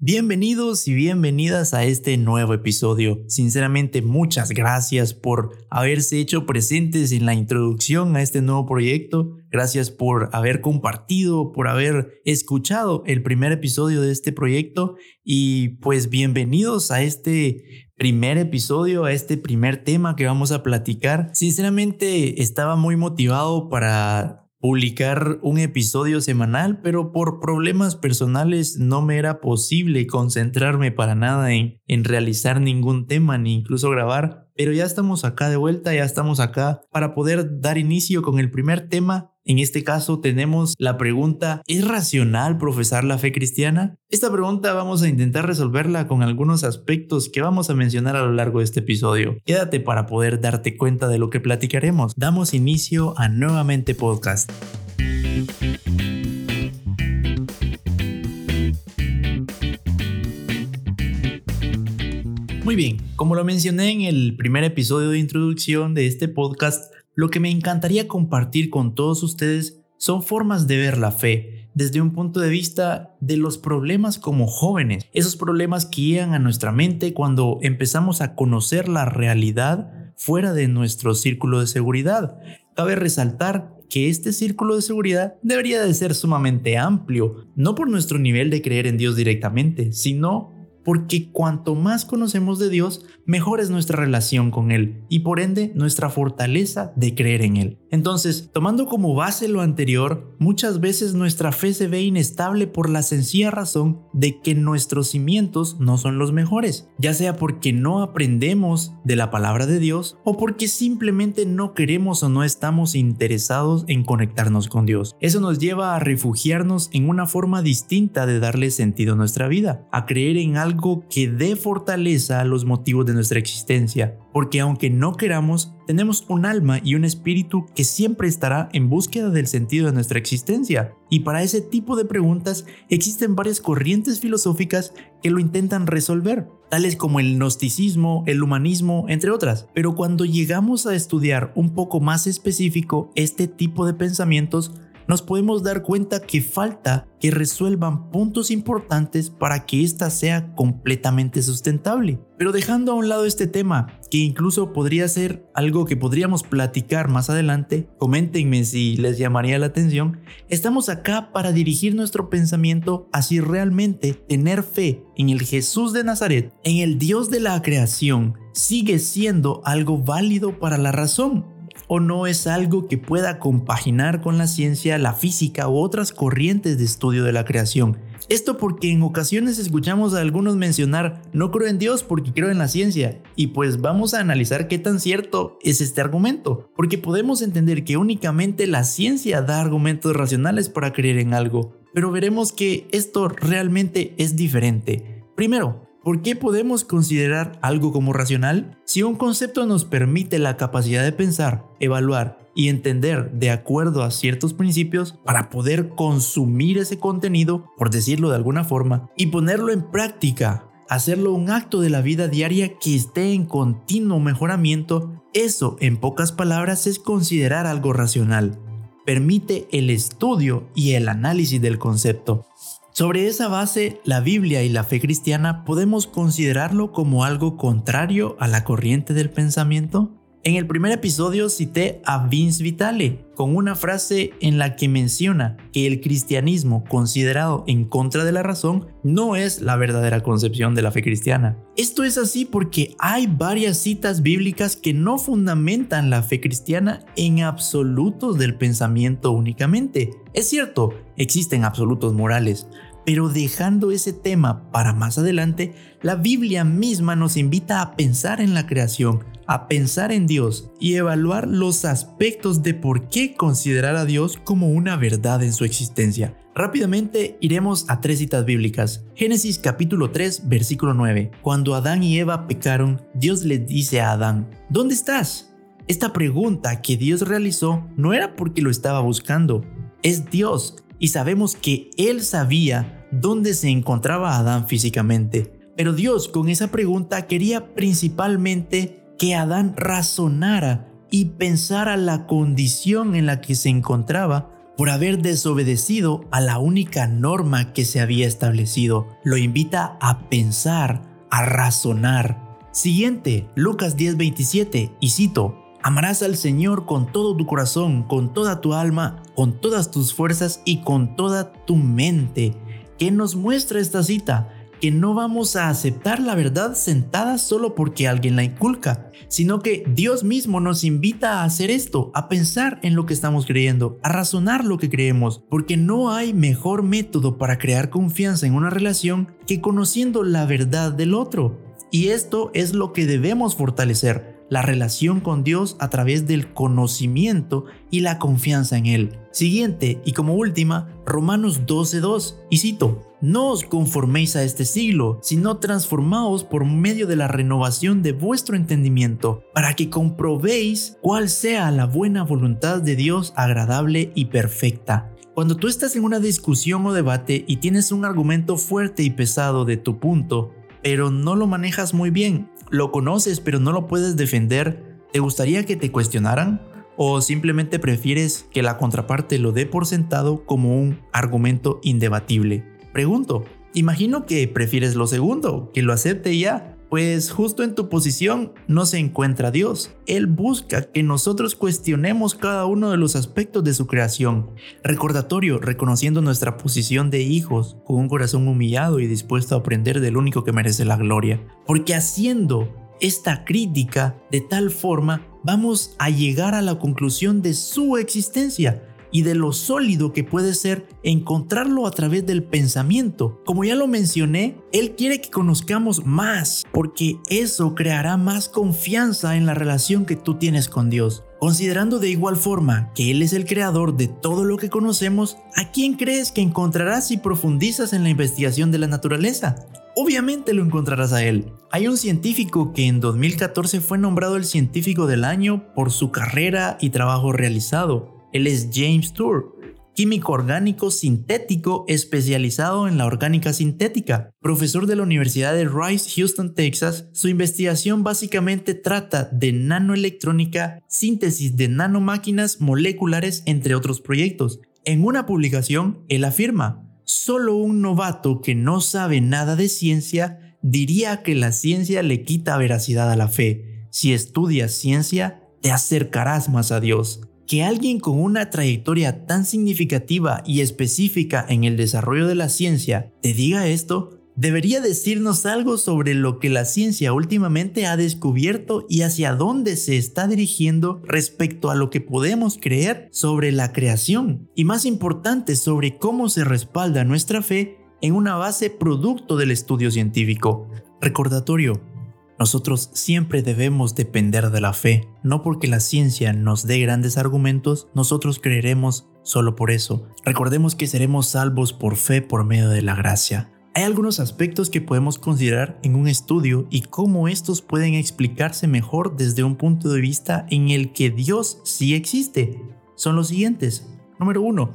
Bienvenidos y bienvenidas a este nuevo episodio. Sinceramente, muchas gracias por haberse hecho presentes en la introducción a este nuevo proyecto. Gracias por haber compartido, por haber escuchado el primer episodio de este proyecto y pues bienvenidos a este primer episodio, a este primer tema que vamos a platicar. Sinceramente, estaba muy motivado para publicar un episodio semanal, pero por problemas personales no me era posible concentrarme para nada en, en realizar ningún tema ni incluso grabar. Pero ya estamos acá de vuelta, ya estamos acá para poder dar inicio con el primer tema. En este caso tenemos la pregunta, ¿es racional profesar la fe cristiana? Esta pregunta vamos a intentar resolverla con algunos aspectos que vamos a mencionar a lo largo de este episodio. Quédate para poder darte cuenta de lo que platicaremos. Damos inicio a Nuevamente Podcast. Muy bien, como lo mencioné en el primer episodio de introducción de este podcast, lo que me encantaría compartir con todos ustedes son formas de ver la fe desde un punto de vista de los problemas como jóvenes, esos problemas que llegan a nuestra mente cuando empezamos a conocer la realidad fuera de nuestro círculo de seguridad. Cabe resaltar que este círculo de seguridad debería de ser sumamente amplio, no por nuestro nivel de creer en Dios directamente, sino porque cuanto más conocemos de Dios, mejor es nuestra relación con Él y por ende nuestra fortaleza de creer en Él. Entonces, tomando como base lo anterior, muchas veces nuestra fe se ve inestable por la sencilla razón de que nuestros cimientos no son los mejores, ya sea porque no aprendemos de la palabra de Dios o porque simplemente no queremos o no estamos interesados en conectarnos con Dios. Eso nos lleva a refugiarnos en una forma distinta de darle sentido a nuestra vida, a creer en algo que dé fortaleza a los motivos de nuestra existencia, porque aunque no queramos, tenemos un alma y un espíritu que siempre estará en búsqueda del sentido de nuestra existencia. Y para ese tipo de preguntas existen varias corrientes filosóficas que lo intentan resolver, tales como el gnosticismo, el humanismo, entre otras. Pero cuando llegamos a estudiar un poco más específico este tipo de pensamientos, nos podemos dar cuenta que falta que resuelvan puntos importantes para que ésta sea completamente sustentable. Pero dejando a un lado este tema, que incluso podría ser algo que podríamos platicar más adelante, coméntenme si les llamaría la atención, estamos acá para dirigir nuestro pensamiento a si realmente tener fe en el Jesús de Nazaret, en el Dios de la creación, sigue siendo algo válido para la razón o no es algo que pueda compaginar con la ciencia, la física u otras corrientes de estudio de la creación. Esto porque en ocasiones escuchamos a algunos mencionar no creo en Dios porque creo en la ciencia y pues vamos a analizar qué tan cierto es este argumento, porque podemos entender que únicamente la ciencia da argumentos racionales para creer en algo, pero veremos que esto realmente es diferente. Primero, ¿Por qué podemos considerar algo como racional? Si un concepto nos permite la capacidad de pensar, evaluar y entender de acuerdo a ciertos principios para poder consumir ese contenido, por decirlo de alguna forma, y ponerlo en práctica, hacerlo un acto de la vida diaria que esté en continuo mejoramiento, eso en pocas palabras es considerar algo racional. Permite el estudio y el análisis del concepto. Sobre esa base, la Biblia y la fe cristiana podemos considerarlo como algo contrario a la corriente del pensamiento. En el primer episodio cité a Vince Vitale con una frase en la que menciona que el cristianismo considerado en contra de la razón no es la verdadera concepción de la fe cristiana. Esto es así porque hay varias citas bíblicas que no fundamentan la fe cristiana en absolutos del pensamiento únicamente. Es cierto, existen absolutos morales, pero dejando ese tema para más adelante, la Biblia misma nos invita a pensar en la creación, a pensar en Dios y evaluar los aspectos de por qué considerar a Dios como una verdad en su existencia. Rápidamente iremos a tres citas bíblicas. Génesis capítulo 3 versículo 9. Cuando Adán y Eva pecaron, Dios les dice a Adán, ¿dónde estás? Esta pregunta que Dios realizó no era porque lo estaba buscando, es Dios y sabemos que Él sabía dónde se encontraba Adán físicamente. Pero Dios con esa pregunta quería principalmente que Adán razonara y pensara la condición en la que se encontraba por haber desobedecido a la única norma que se había establecido. Lo invita a pensar, a razonar. Siguiente, Lucas 10:27, y cito, Amarás al Señor con todo tu corazón, con toda tu alma, con todas tus fuerzas y con toda tu mente. ¿Qué nos muestra esta cita? Que no vamos a aceptar la verdad sentada solo porque alguien la inculca, sino que Dios mismo nos invita a hacer esto, a pensar en lo que estamos creyendo, a razonar lo que creemos, porque no hay mejor método para crear confianza en una relación que conociendo la verdad del otro. Y esto es lo que debemos fortalecer la relación con Dios a través del conocimiento y la confianza en Él. Siguiente y como última, Romanos 12.2, y cito, no os conforméis a este siglo, sino transformaos por medio de la renovación de vuestro entendimiento, para que comprobéis cuál sea la buena voluntad de Dios agradable y perfecta. Cuando tú estás en una discusión o debate y tienes un argumento fuerte y pesado de tu punto, pero no lo manejas muy bien, lo conoces pero no lo puedes defender, ¿te gustaría que te cuestionaran? ¿O simplemente prefieres que la contraparte lo dé por sentado como un argumento indebatible? Pregunto, imagino que prefieres lo segundo, que lo acepte ya, pues justo en tu posición no se encuentra Dios. Él busca que nosotros cuestionemos cada uno de los aspectos de su creación. Recordatorio, reconociendo nuestra posición de hijos, con un corazón humillado y dispuesto a aprender del único que merece la gloria. Porque haciendo esta crítica de tal forma, vamos a llegar a la conclusión de su existencia y de lo sólido que puede ser encontrarlo a través del pensamiento. Como ya lo mencioné, Él quiere que conozcamos más, porque eso creará más confianza en la relación que tú tienes con Dios. Considerando de igual forma que Él es el creador de todo lo que conocemos, ¿a quién crees que encontrarás si profundizas en la investigación de la naturaleza? Obviamente lo encontrarás a él. Hay un científico que en 2014 fue nombrado el científico del año por su carrera y trabajo realizado. Él es James Tour, químico orgánico sintético especializado en la orgánica sintética. Profesor de la Universidad de Rice, Houston, Texas, su investigación básicamente trata de nanoelectrónica, síntesis de nanomáquinas moleculares, entre otros proyectos. En una publicación, él afirma, solo un novato que no sabe nada de ciencia diría que la ciencia le quita veracidad a la fe. Si estudias ciencia, te acercarás más a Dios que alguien con una trayectoria tan significativa y específica en el desarrollo de la ciencia te diga esto, debería decirnos algo sobre lo que la ciencia últimamente ha descubierto y hacia dónde se está dirigiendo respecto a lo que podemos creer sobre la creación y más importante sobre cómo se respalda nuestra fe en una base producto del estudio científico. Recordatorio, nosotros siempre debemos depender de la fe, no porque la ciencia nos dé grandes argumentos, nosotros creeremos solo por eso. Recordemos que seremos salvos por fe por medio de la gracia. Hay algunos aspectos que podemos considerar en un estudio y cómo estos pueden explicarse mejor desde un punto de vista en el que Dios sí existe. Son los siguientes. Número 1.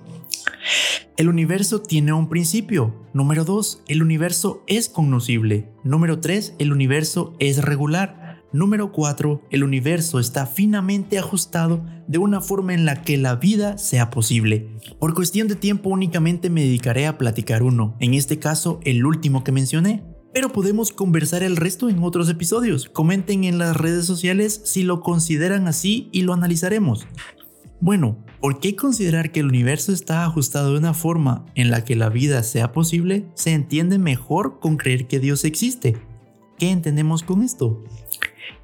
El universo tiene un principio. Número 2. El universo es cognoscible. Número 3. El universo es regular. Número 4. El universo está finamente ajustado de una forma en la que la vida sea posible. Por cuestión de tiempo únicamente me dedicaré a platicar uno, en este caso el último que mencioné. Pero podemos conversar el resto en otros episodios. Comenten en las redes sociales si lo consideran así y lo analizaremos. Bueno, ¿por qué considerar que el universo está ajustado de una forma en la que la vida sea posible se entiende mejor con creer que Dios existe? ¿Qué entendemos con esto?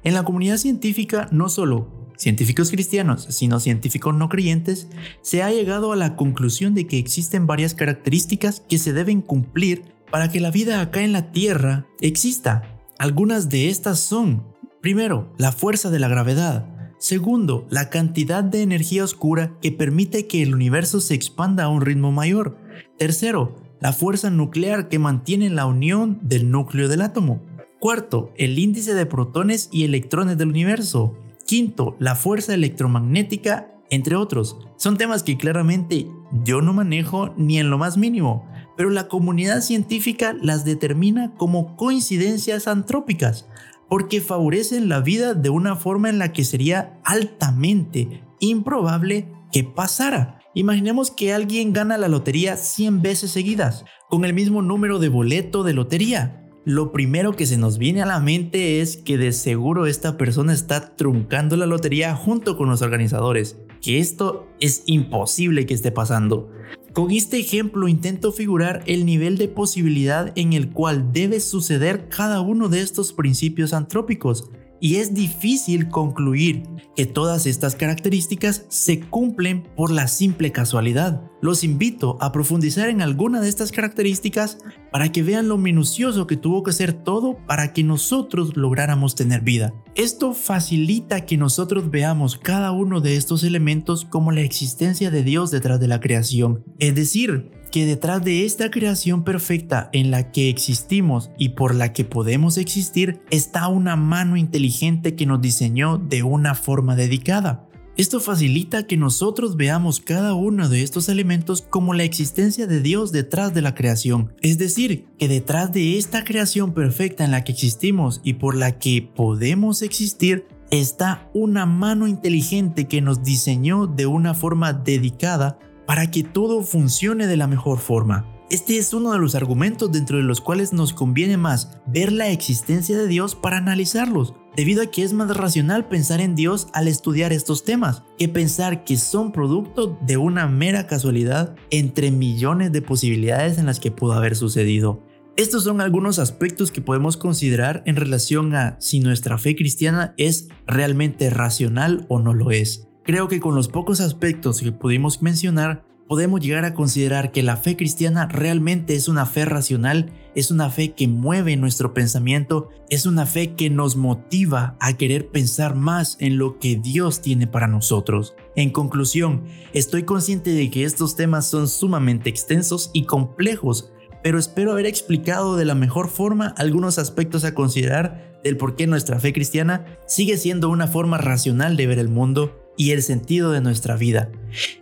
En la comunidad científica, no solo científicos cristianos, sino científicos no creyentes, se ha llegado a la conclusión de que existen varias características que se deben cumplir para que la vida acá en la Tierra exista. Algunas de estas son, primero, la fuerza de la gravedad, Segundo, la cantidad de energía oscura que permite que el universo se expanda a un ritmo mayor. Tercero, la fuerza nuclear que mantiene la unión del núcleo del átomo. Cuarto, el índice de protones y electrones del universo. Quinto, la fuerza electromagnética, entre otros. Son temas que claramente yo no manejo ni en lo más mínimo, pero la comunidad científica las determina como coincidencias antrópicas, porque favorecen la vida de una forma en la que sería altamente improbable que pasara. Imaginemos que alguien gana la lotería 100 veces seguidas, con el mismo número de boleto de lotería. Lo primero que se nos viene a la mente es que de seguro esta persona está truncando la lotería junto con los organizadores, que esto es imposible que esté pasando. Con este ejemplo intento figurar el nivel de posibilidad en el cual debe suceder cada uno de estos principios antrópicos, y es difícil concluir que todas estas características se cumplen por la simple casualidad. Los invito a profundizar en alguna de estas características para que vean lo minucioso que tuvo que ser todo para que nosotros lográramos tener vida. Esto facilita que nosotros veamos cada uno de estos elementos como la existencia de Dios detrás de la creación, es decir, que detrás de esta creación perfecta en la que existimos y por la que podemos existir está una mano inteligente que nos diseñó de una forma dedicada. Esto facilita que nosotros veamos cada uno de estos elementos como la existencia de Dios detrás de la creación. Es decir, que detrás de esta creación perfecta en la que existimos y por la que podemos existir, está una mano inteligente que nos diseñó de una forma dedicada para que todo funcione de la mejor forma. Este es uno de los argumentos dentro de los cuales nos conviene más ver la existencia de Dios para analizarlos, debido a que es más racional pensar en Dios al estudiar estos temas que pensar que son producto de una mera casualidad entre millones de posibilidades en las que pudo haber sucedido. Estos son algunos aspectos que podemos considerar en relación a si nuestra fe cristiana es realmente racional o no lo es. Creo que con los pocos aspectos que pudimos mencionar, podemos llegar a considerar que la fe cristiana realmente es una fe racional, es una fe que mueve nuestro pensamiento, es una fe que nos motiva a querer pensar más en lo que Dios tiene para nosotros. En conclusión, estoy consciente de que estos temas son sumamente extensos y complejos, pero espero haber explicado de la mejor forma algunos aspectos a considerar del por qué nuestra fe cristiana sigue siendo una forma racional de ver el mundo y el sentido de nuestra vida.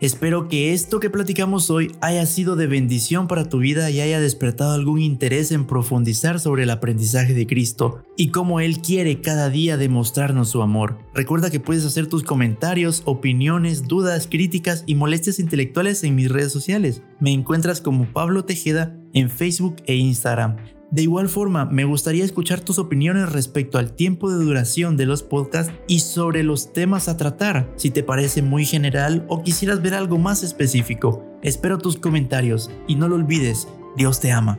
Espero que esto que platicamos hoy haya sido de bendición para tu vida y haya despertado algún interés en profundizar sobre el aprendizaje de Cristo y cómo Él quiere cada día demostrarnos su amor. Recuerda que puedes hacer tus comentarios, opiniones, dudas, críticas y molestias intelectuales en mis redes sociales. Me encuentras como Pablo Tejeda en Facebook e Instagram. De igual forma, me gustaría escuchar tus opiniones respecto al tiempo de duración de los podcasts y sobre los temas a tratar, si te parece muy general o quisieras ver algo más específico. Espero tus comentarios y no lo olvides, Dios te ama.